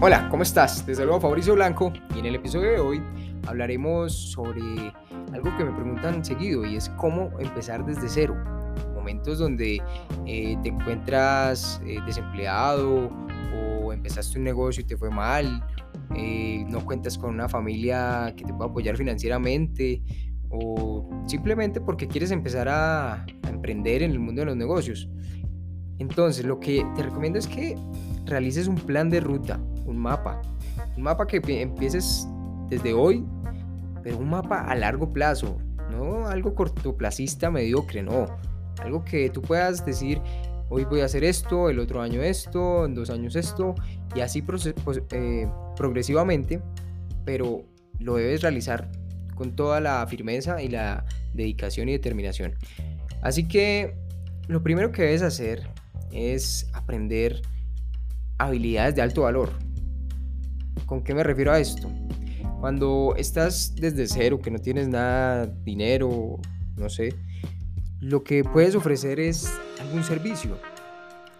Hola, ¿cómo estás? Desde luego Fabricio Blanco y en el episodio de hoy hablaremos sobre algo que me preguntan seguido y es cómo empezar desde cero. Momentos donde eh, te encuentras eh, desempleado o empezaste un negocio y te fue mal, eh, no cuentas con una familia que te pueda apoyar financieramente o simplemente porque quieres empezar a, a emprender en el mundo de los negocios. Entonces, lo que te recomiendo es que realices un plan de ruta, un mapa. Un mapa que empieces desde hoy, pero un mapa a largo plazo, no algo cortoplacista mediocre, no. Algo que tú puedas decir, hoy voy a hacer esto, el otro año esto, en dos años esto, y así eh, progresivamente, pero lo debes realizar con toda la firmeza y la dedicación y determinación. Así que lo primero que debes hacer es aprender habilidades de alto valor. ¿Con qué me refiero a esto? Cuando estás desde cero, que no tienes nada, dinero, no sé, lo que puedes ofrecer es algún servicio,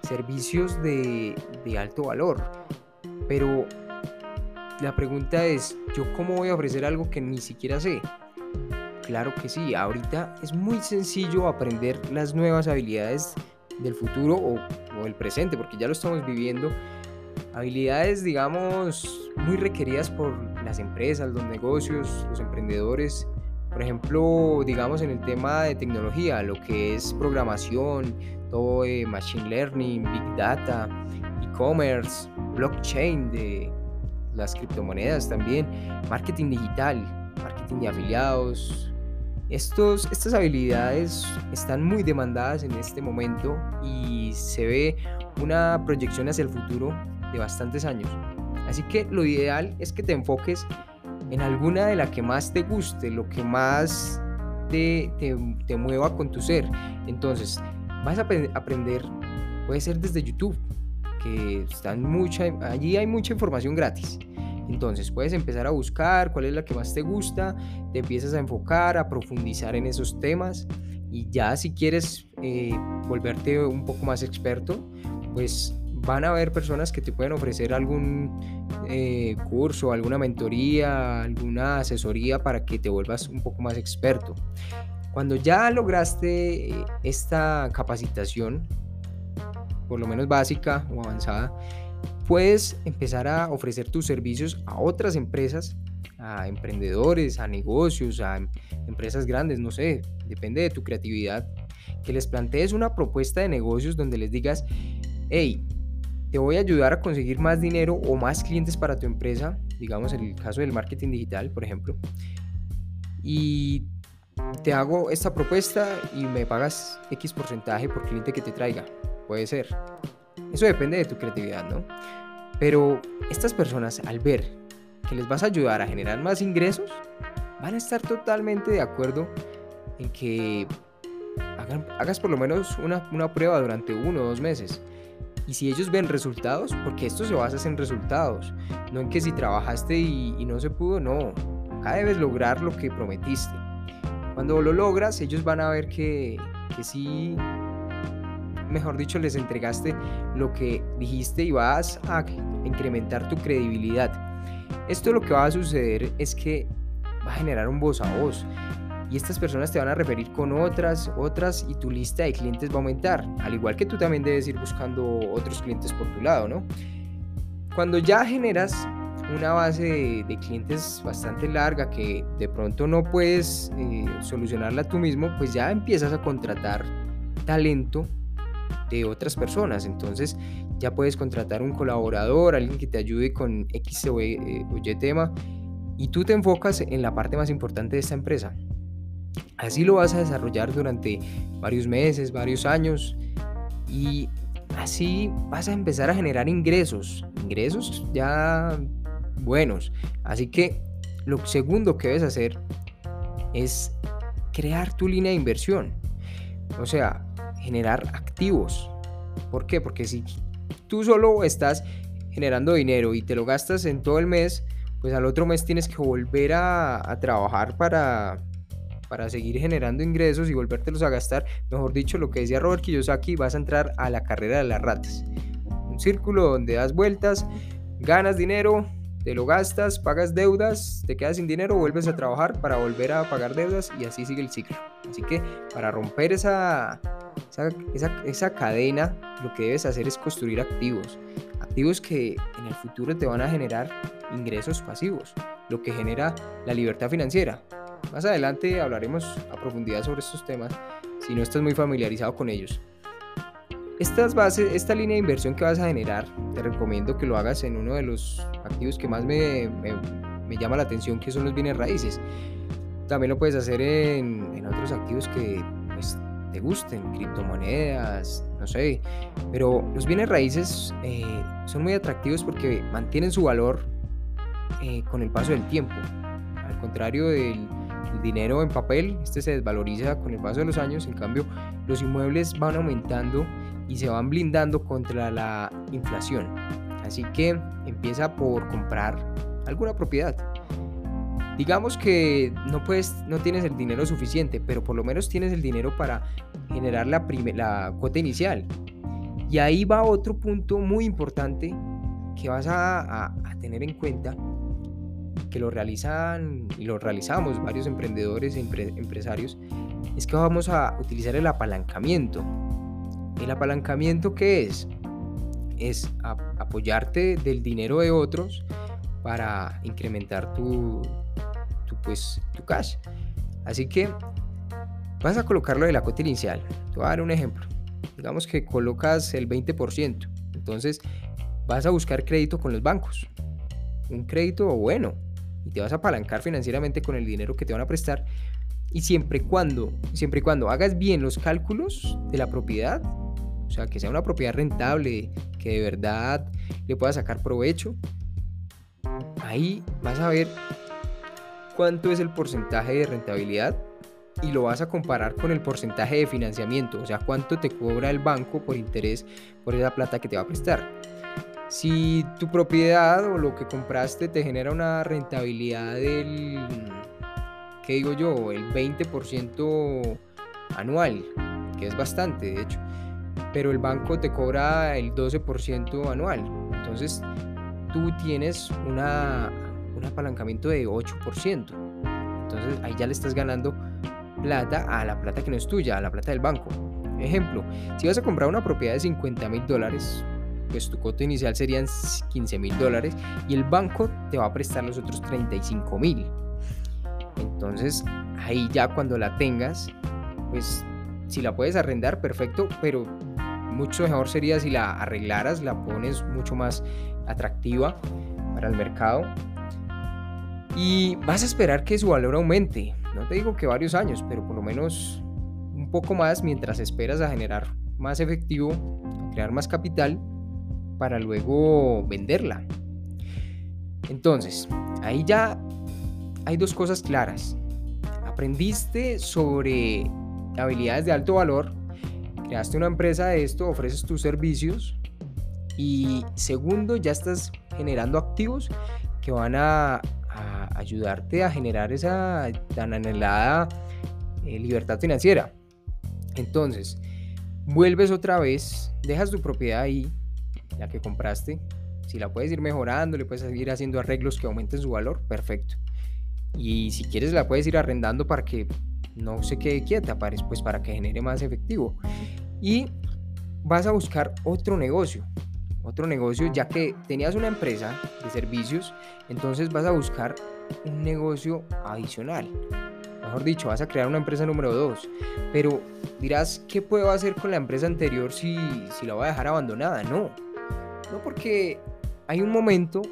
servicios de, alto valor. Pero la pregunta es, ¿yo cómo voy a ofrecer algo que ni siquiera sé? Claro que sí, ahorita es muy sencillo aprender las nuevas habilidades del futuro o, el presente, porque ya lo estamos viviendo. Habilidades, digamos, muy requeridas por las empresas, los negocios, los emprendedores. Por ejemplo, digamos en el tema de tecnología, lo que es programación, todo de machine learning, big data, e-commerce, blockchain, de las criptomonedas también, marketing digital, marketing de afiliados, estos, estas habilidades están muy demandadas en este momento y se ve una proyección hacia el futuro de bastantes años. Así que lo ideal es que te enfoques en alguna de las que más te guste, lo que más te, te, mueva con tu ser. Entonces, vas a aprender, puede ser desde YouTube, que están mucha, allí hay mucha información gratis. Entonces puedes empezar a buscar cuál es la que más te gusta, te empiezas a enfocar, a profundizar en esos temas y ya si quieres eh, volverte un poco más experto, pues van a haber personas que te pueden ofrecer algún eh, curso, alguna mentoría, alguna asesoría para que te vuelvas un poco más experto. Cuando ya lograste eh, esta capacitación, por lo menos básica o avanzada, puedes empezar a ofrecer tus servicios a otras empresas, a emprendedores, a negocios, a em, empresas grandes, no sé, depende de tu creatividad, que les plantees una propuesta de negocios donde les digas, hey, te voy a ayudar a conseguir más dinero o más clientes para tu empresa, digamos en el caso del marketing digital, por ejemplo, y te hago esta propuesta y me pagas X porcentaje por cliente que te traiga, puede ser. Eso depende de tu creatividad, ¿no? Pero estas personas al ver que les vas a ayudar a generar más ingresos, van a estar totalmente de acuerdo en que hagas por lo menos una, una, prueba durante uno o dos meses. Y si ellos ven resultados, porque esto se basa en resultados, no en que si trabajaste y, no se pudo, no. Acá debes lograr lo que prometiste. Cuando lo logras, ellos van a ver que, que sí mejor dicho, les entregaste lo que dijiste y vas a incrementar tu credibilidad. Esto lo que va a suceder es que va a generar un voz a voz y estas personas te van a referir con otras, otras y tu lista de clientes va a aumentar, al igual que tú también debes ir buscando otros clientes por tu lado, ¿no? Cuando ya generas una base de, clientes bastante larga que de pronto no puedes eh, solucionarla tú mismo, pues ya empiezas a contratar talento de otras personas. Entonces ya puedes contratar un colaborador, alguien que te ayude con X o Y, eh, tema y tú te enfocas en la parte más importante de esta empresa. Así lo vas a desarrollar durante varios meses, varios años y así vas a empezar a generar ingresos, ingresos ya buenos. Así que lo segundo que debes hacer es crear tu línea de inversión. O sea, generar activos. ¿Por qué? Porque si tú solo estás generando dinero y te lo gastas en todo el mes, pues al otro mes tienes que volver a, trabajar para, para seguir generando ingresos y volvértelos a gastar. Mejor dicho, lo que decía Robert Kiyosaki, vas a entrar a la carrera de las ratas. Un círculo donde das vueltas, ganas dinero, te lo gastas, pagas deudas, te quedas sin dinero, vuelves a trabajar para volver a pagar deudas y así sigue el ciclo. Así que para romper esa, esa, esa, cadena, lo que debes hacer es construir activos. Activos que en el futuro te van a generar ingresos pasivos, lo que genera la libertad financiera. Más adelante hablaremos a profundidad sobre estos temas si no estás muy familiarizado con ellos. Estas bases, esta línea de inversión que vas a generar, te recomiendo que lo hagas en uno de los activos que más me, me, llama la atención, que son los bienes raíces. También lo puedes hacer en, en otros activos que pues, te gusten, criptomonedas, no sé. Pero los bienes raíces eh, son muy atractivos porque mantienen su valor eh, con el paso del tiempo. Al contrario del dinero en papel, este se desvaloriza con el paso de los años, en cambio los inmuebles van aumentando y se van blindando contra la inflación. Así que empieza por comprar alguna propiedad. Digamos que no puedes, no tienes el dinero suficiente, pero por lo menos tienes el dinero para generar la, la cuota inicial. Y ahí va otro punto muy importante que vas a, tener en cuenta, que lo realizan y lo realizamos varios emprendedores e empresarios, es que vamos a utilizar el apalancamiento. ¿El apalancamiento qué es? Es apoyarte del dinero de otros para incrementar tu, tu, pues, tu cash. Así que vas a colocarlo de la cuota inicial. Te voy a dar un ejemplo. Digamos que colocas el 20%. Entonces vas a buscar crédito con los bancos. Un crédito bueno. Y te vas a apalancar financieramente con el dinero que te van a prestar. Y siempre y cuando, siempre y cuando hagas bien los cálculos de la propiedad, o sea, que sea una propiedad rentable, que de verdad le pueda sacar provecho. Ahí vas a ver cuánto es el porcentaje de rentabilidad y lo vas a comparar con el porcentaje de financiamiento, o sea, cuánto te cobra el banco por interés por esa plata que te va a prestar. Si tu propiedad o lo que compraste te genera una rentabilidad del, ¿qué digo yo? El 20% anual, que es bastante, de hecho pero el banco te cobra el 12% anual. Entonces tú tienes una, un apalancamiento de 8%. Entonces ahí ya le estás ganando plata a la plata que no es tuya, a la plata del banco. Ejemplo, si vas a comprar una propiedad de 50 mil dólares, pues tu costo inicial serían 15 mil dólares y el banco te va a prestar los otros 35 mil. Entonces ahí ya cuando la tengas, pues si la puedes arrendar, perfecto, pero mucho mejor sería si la arreglaras, la pones mucho más atractiva para el mercado. Y vas a esperar que su valor aumente. No te digo que varios años, pero por lo menos un poco más mientras esperas a generar más efectivo, crear más capital para luego venderla. Entonces, ahí ya hay dos cosas claras. Aprendiste sobre habilidades de alto valor creaste una empresa de esto, ofreces tus servicios y segundo, ya estás generando activos que van a, ayudarte a generar esa tan anhelada eh, libertad financiera. Entonces, vuelves otra vez, dejas tu propiedad ahí, la que compraste. Si la puedes ir mejorando, le puedes ir haciendo arreglos que aumenten su valor, perfecto. Y si quieres, la puedes ir arrendando para que no se quede quieta, pues para que genere más efectivo. Y vas a buscar otro negocio, otro negocio, ya que tenías una empresa de servicios, entonces vas a buscar un negocio adicional. Mejor dicho, vas a crear una empresa número 2. Pero dirás, ¿qué puedo hacer con la empresa anterior si la voy a dejar abandonada? No. No porque hay un momento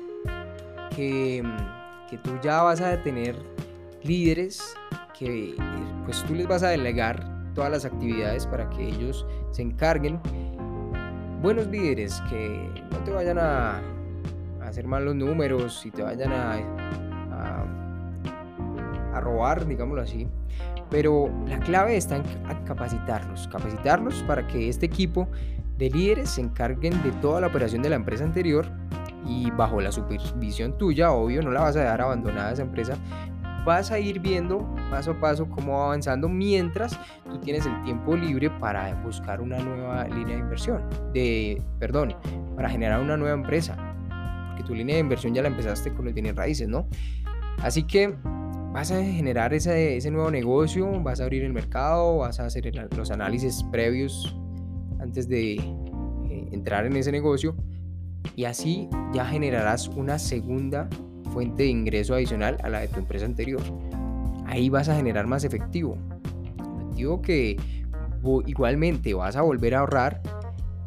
que, que tú ya vas a tener líderes que pues tú les vas a delegar todas las actividades para que ellos se encarguen. Buenos líderes que no te vayan a, hacer mal los números y te vayan a, a, robar, digámoslo así. Pero la clave está en capacitarlos, capacitarlos para que este equipo de líderes se encarguen de toda la operación de la empresa anterior y bajo la supervisión tuya, obvio, no la vas a dejar abandonada esa empresa, vas a ir viendo paso a paso cómo va avanzando mientras tú tienes el tiempo libre para buscar una nueva línea de inversión, de, perdón, para generar una nueva empresa. Porque tu línea de inversión ya la empezaste con los bienes raíces, ¿no? Así que vas a generar ese, ese nuevo negocio, vas a abrir el mercado, vas a hacer los análisis previos antes de eh, entrar en ese negocio y así ya generarás una segunda fuente de ingreso adicional a la de tu empresa anterior. Ahí vas a generar más efectivo. Efectivo que igualmente vas a volver a ahorrar.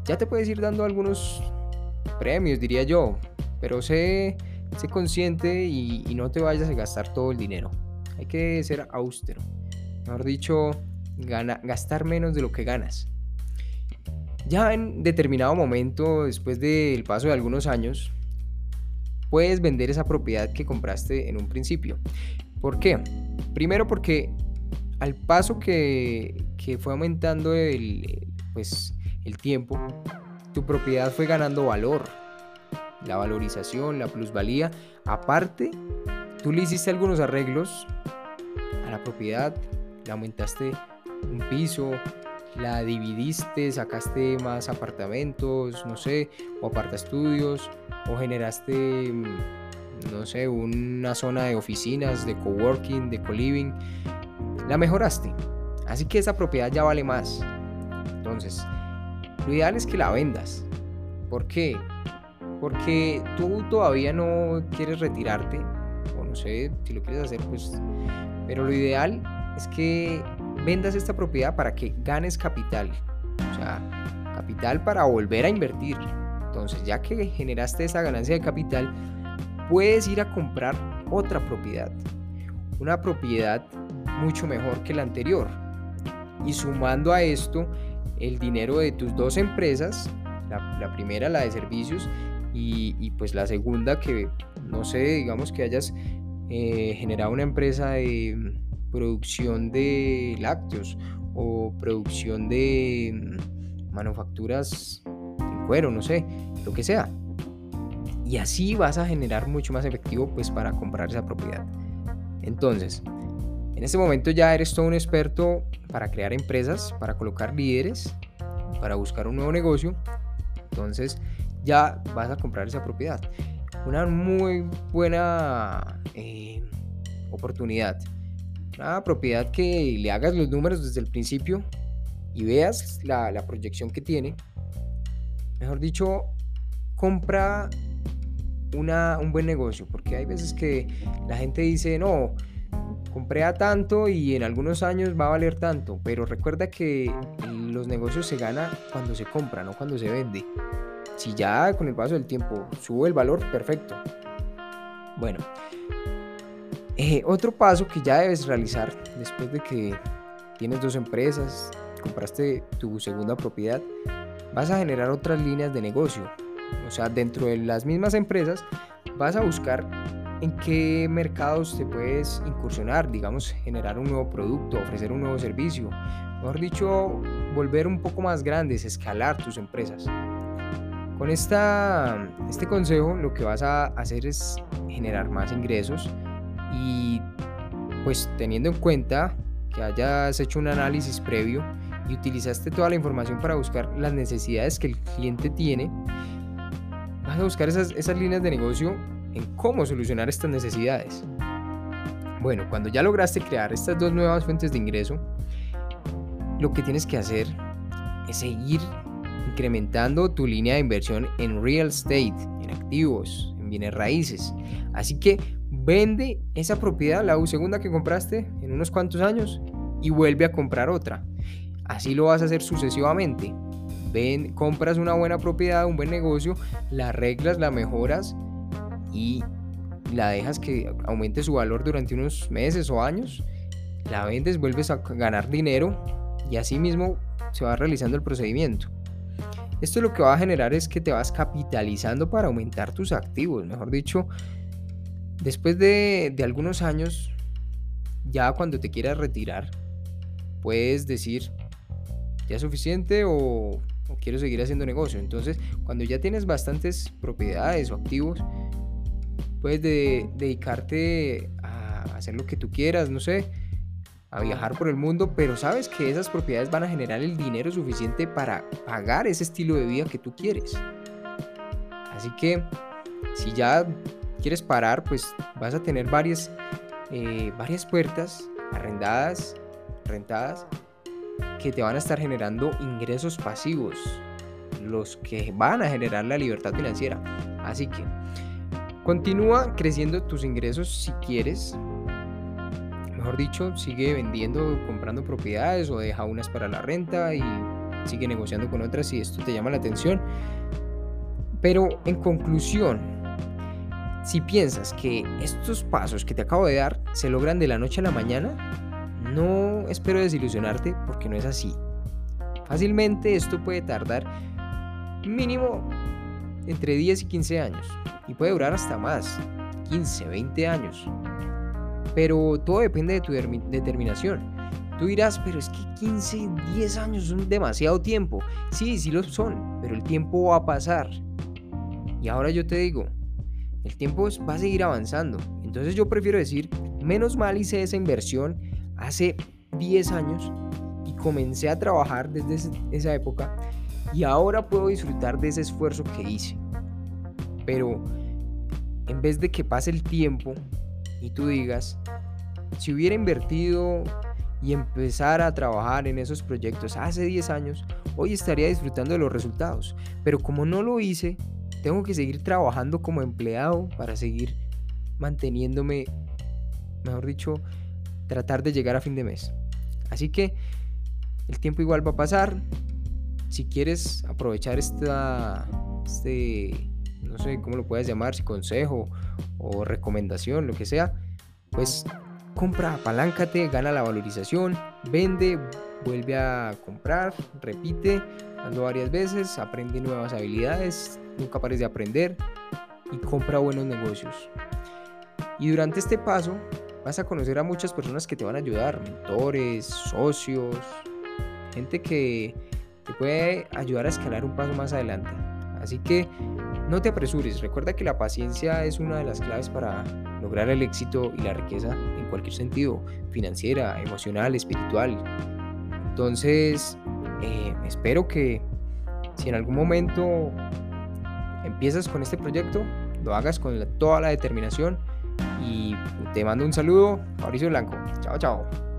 Ya te puedes ir dando algunos premios, diría yo, pero sé sé consciente y, no te vayas a gastar todo el dinero. Hay que ser austero. Mejor dicho, gastar menos de lo que ganas. Ya en determinado momento, después del paso de algunos años, puedes vender esa propiedad que compraste en un principio. ¿Por qué? Primero porque al paso que, fue aumentando el, pues, el tiempo, tu propiedad fue ganando valor la valorización, la plusvalía. Aparte, tú le hiciste algunos arreglos a la propiedad, le aumentaste un piso, la dividiste, sacaste más apartamentos, no sé, o aparta estudios, o generaste, mm, no sé, una zona de oficinas, de coworking, de co-living, la mejoraste. Así que esa propiedad ya vale más. Entonces, lo ideal es que la vendas. ¿Por qué? porque tú todavía no quieres retirarte, o no sé si lo quieres hacer, pues, pero lo ideal es que vendas esta propiedad para que ganes capital, o sea, capital para volver a invertir. Entonces, ya que generaste esa ganancia de capital, puedes ir a comprar otra propiedad, una propiedad mucho mejor que la anterior. Y sumando a esto el dinero de tus dos empresas, la, primera, la de servicios, y, pues la segunda que, no sé, digamos que hayas eh, generado una empresa de producción de lácteos o producción de mm, manufacturas en cuero, no sé, lo que sea. Y así vas a generar mucho más efectivo pues para comprar esa propiedad. Entonces, en este momento ya eres todo un experto para crear empresas, para colocar líderes, para buscar un nuevo negocio. Entonces, ya vas a comprar esa propiedad. Una muy buena eh, oportunidad. Una propiedad que le hagas los números desde el principio y veas la, proyección que tiene. Mejor dicho, compra una, un buen negocio, porque hay veces que la gente dice, no, compré a tanto y en algunos años va a valer tanto, pero recuerda que los negocios se ganan cuando se compra, no cuando se vende. Si ya con el paso del tiempo sube el valor, perfecto. Bueno, eh, otro paso que ya debes realizar después de que tienes dos empresas, compraste tu segunda propiedad, vas a generar otras líneas de negocio. O sea, dentro de las mismas empresas vas a buscar en qué mercados te puedes incursionar, digamos, generar un nuevo producto, ofrecer un nuevo servicio. Mejor dicho, volver un poco más grandes, escalar tus empresas. Con esta, este consejo lo que vas a hacer es generar más ingresos y pues teniendo en cuenta que hayas hecho un análisis previo y utilizaste toda la información para buscar las necesidades que el cliente tiene, vas a buscar esas, esas líneas de negocio en cómo solucionar estas necesidades. Bueno, cuando ya lograste crear estas dos nuevas fuentes de ingreso, lo que tienes que hacer es seguir incrementando tu línea de inversión en real estate, en activos, en bienes raíces. Así que vende esa propiedad, la segunda que compraste en unos cuantos años y vuelve a comprar otra. Así lo vas a hacer sucesivamente. Ven, compras una buena propiedad, un buen negocio, la arreglas, la mejoras y la dejas que aumente su valor durante unos meses o años. La vendes, vuelves a ganar dinero y así mismo se va realizando el procedimiento. Esto lo que va a generar es que te vas capitalizando para aumentar tus activos. Mejor dicho, después de, algunos años, ya cuando te quieras retirar, puedes decir, ya es suficiente o, quiero seguir haciendo negocio. Entonces, cuando ya tienes bastantes propiedades o activos, puedes dedicarte a hacer lo que tú quieras, no sé, a viajar por el mundo, pero sabes que esas propiedades van a generar el dinero suficiente para pagar ese estilo de vida que tú quieres. Así que Si ya quieres parar, pues vas a tener varias, eh, varias puertas arrendadas, rentadas, que te van a estar generando ingresos pasivos, los que van a generar la libertad financiera. Así que continúa creciendo tus ingresos si quieres. Mejor dicho, sigue vendiendo, comprando propiedades o deja unas para la renta y sigue negociando con otras si esto te llama la atención. Pero en conclusión, si piensas que estos pasos que te acabo de dar se logran de la noche a la mañana, no espero desilusionarte porque no es así. Fácilmente esto puede tardar mínimo entre 10 y 15 años y puede durar hasta más, 15, 20 años. Pero todo depende de tu determinación. Tú dirás, pero es que 15, 10 años son demasiado tiempo. Sí, sí lo son, pero el tiempo va a pasar. Y ahora yo te digo, el tiempo va a seguir avanzando. Entonces yo prefiero decir, menos mal hice esa inversión hace 10 años y comencé a trabajar desde esa época y ahora puedo disfrutar de ese esfuerzo que hice. Pero en vez de que pase el tiempo y tú digas, si hubiera invertido y empezar a trabajar en esos proyectos hace 10 años, hoy estaría disfrutando de los resultados. Pero como no lo hice, tengo que seguir trabajando como empleado para seguir manteniéndome, mejor dicho, tratar de llegar a fin de mes. Así que el tiempo igual va a pasar. Si quieres aprovechar esta, este, no sé cómo lo puedes llamar, si consejo o recomendación, lo que sea, pues compra, apaláncate, gana la valorización, vende, vuelve a comprar, repite, ando varias veces, aprende nuevas habilidades, nunca pares de aprender y compra buenos negocios. Y durante este paso vas a conocer a muchas personas que te van a ayudar, mentores, socios, gente que te puede ayudar a escalar un paso más adelante. Así que no te apresures, recuerda que la paciencia es una de las claves para lograr el éxito y la riqueza en cualquier sentido, financiera, emocional, espiritual. Entonces, eh, espero que si en algún momento empiezas con este proyecto, lo hagas con toda la determinación y te mando un saludo, Mauricio Blanco. Chao, chao.